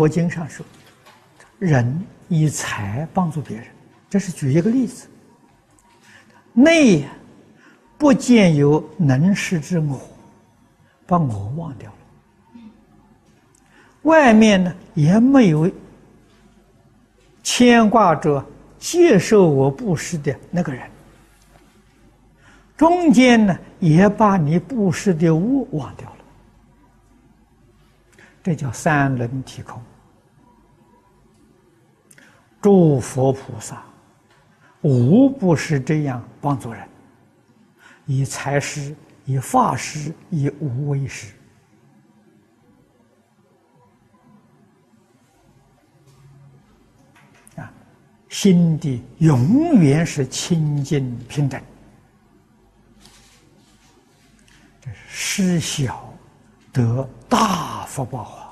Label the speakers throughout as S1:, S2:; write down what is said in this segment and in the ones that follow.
S1: 佛经上说，人以财帮助别人，这是举一个例子。内不见有能施之我，把我忘掉了；外面呢也没有牵挂着接受我布施的那个人。中间呢也把你布施的物忘掉了。这叫三轮体空。诸佛菩萨无不是这样帮助人，以财施、以法施、以无为施，啊，心地永远是清净平等。这是施小得大福报啊！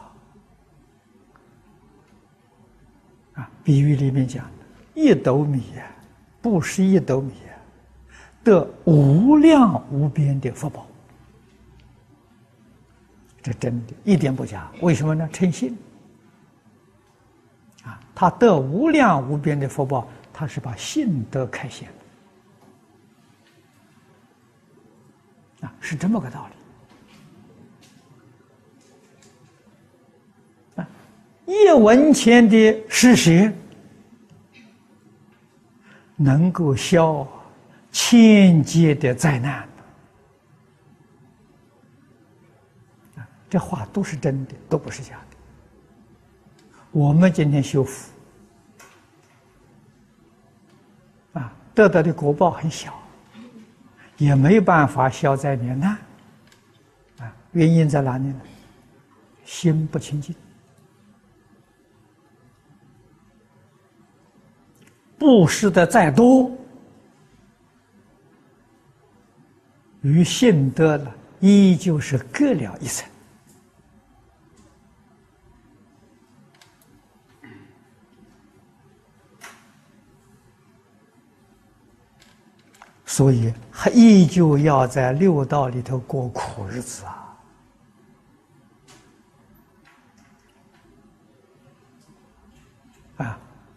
S1: 啊，比喻里面讲的，一斗米呀，不是一斗米呀，得无量无边的福报。这真的，一点不假。为什么呢？诚信啊，他得无量无边的福报，他是把信德开显啊，是这么个道理。一文钱的施舍，能够消千劫的灾难。这话都是真的，都不是假的。我们今天修福，啊，得到的果报很小，也没有办法消灾免难。啊，原因在哪里呢？心不清净。布施的再多，与信德了，依旧是各了一层。所以还依旧要在六道里头过苦日子啊。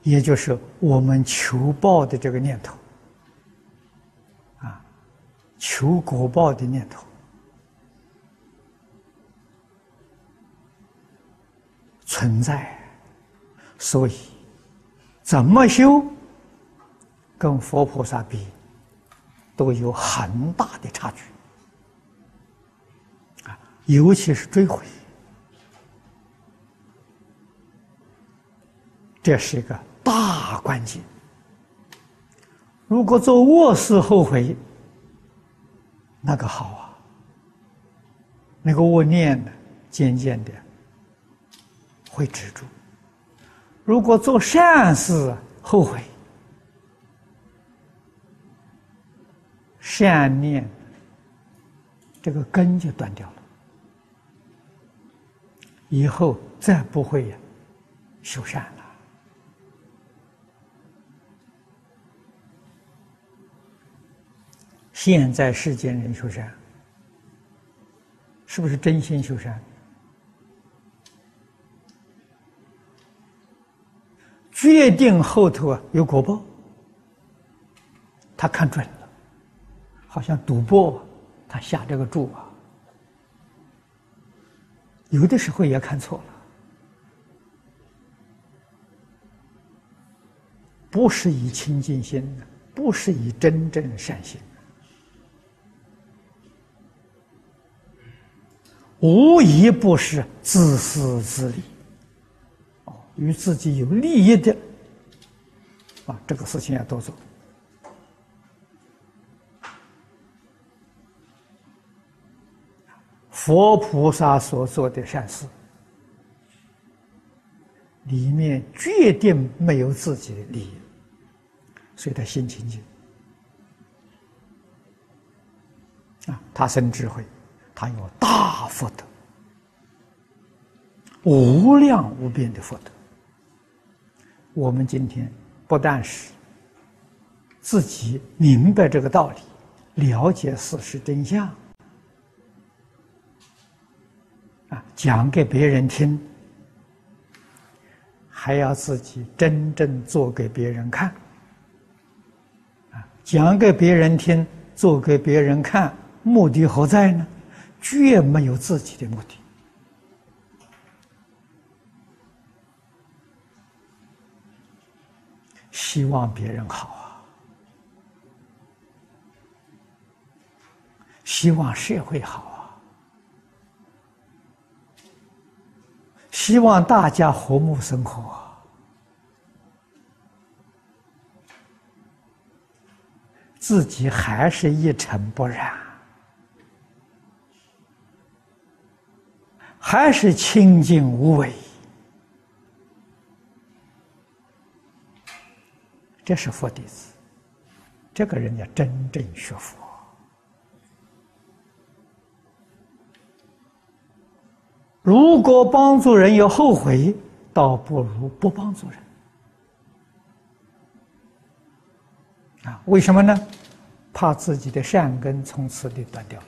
S1: 也就是我们求报的这个念头，啊，求果报的念头存在，所以怎么修，跟佛菩萨比，都有很大的差距，啊，尤其是追悔，这是一个。关键，如果做恶事后悔，那个好啊，那个恶念呢，渐渐的会止住；如果做善事后悔，善念这个根就断掉了，以后再不会修善了。现在世间人修善，是不是真心修善？决定后头啊有果报，他看准了，好像赌博，他下这个注啊，有的时候也看错了，不是以清净心的，不是以真正善心。无一不是自私自利，哦，与自己有利益的，啊，这个事情要多做。佛菩萨所做的善事，里面决定没有自己的利益，所以他心清净，啊，他生智慧。他有大福德，无量无边的福德。我们今天不但是自己明白这个道理，了解事实真相，啊，讲给别人听，还要自己真正做给别人看，啊，讲给别人听，做给别人看，目的何在呢？绝没有自己的目的，希望别人好啊，希望社会好啊。希望大家和睦生活，自己还是一尘不染，还是清净无为，这是佛弟子，这个人要真正学佛。如果帮助人有后悔，倒不如不帮助人。啊，为什么呢？怕自己的善根从此地断掉了。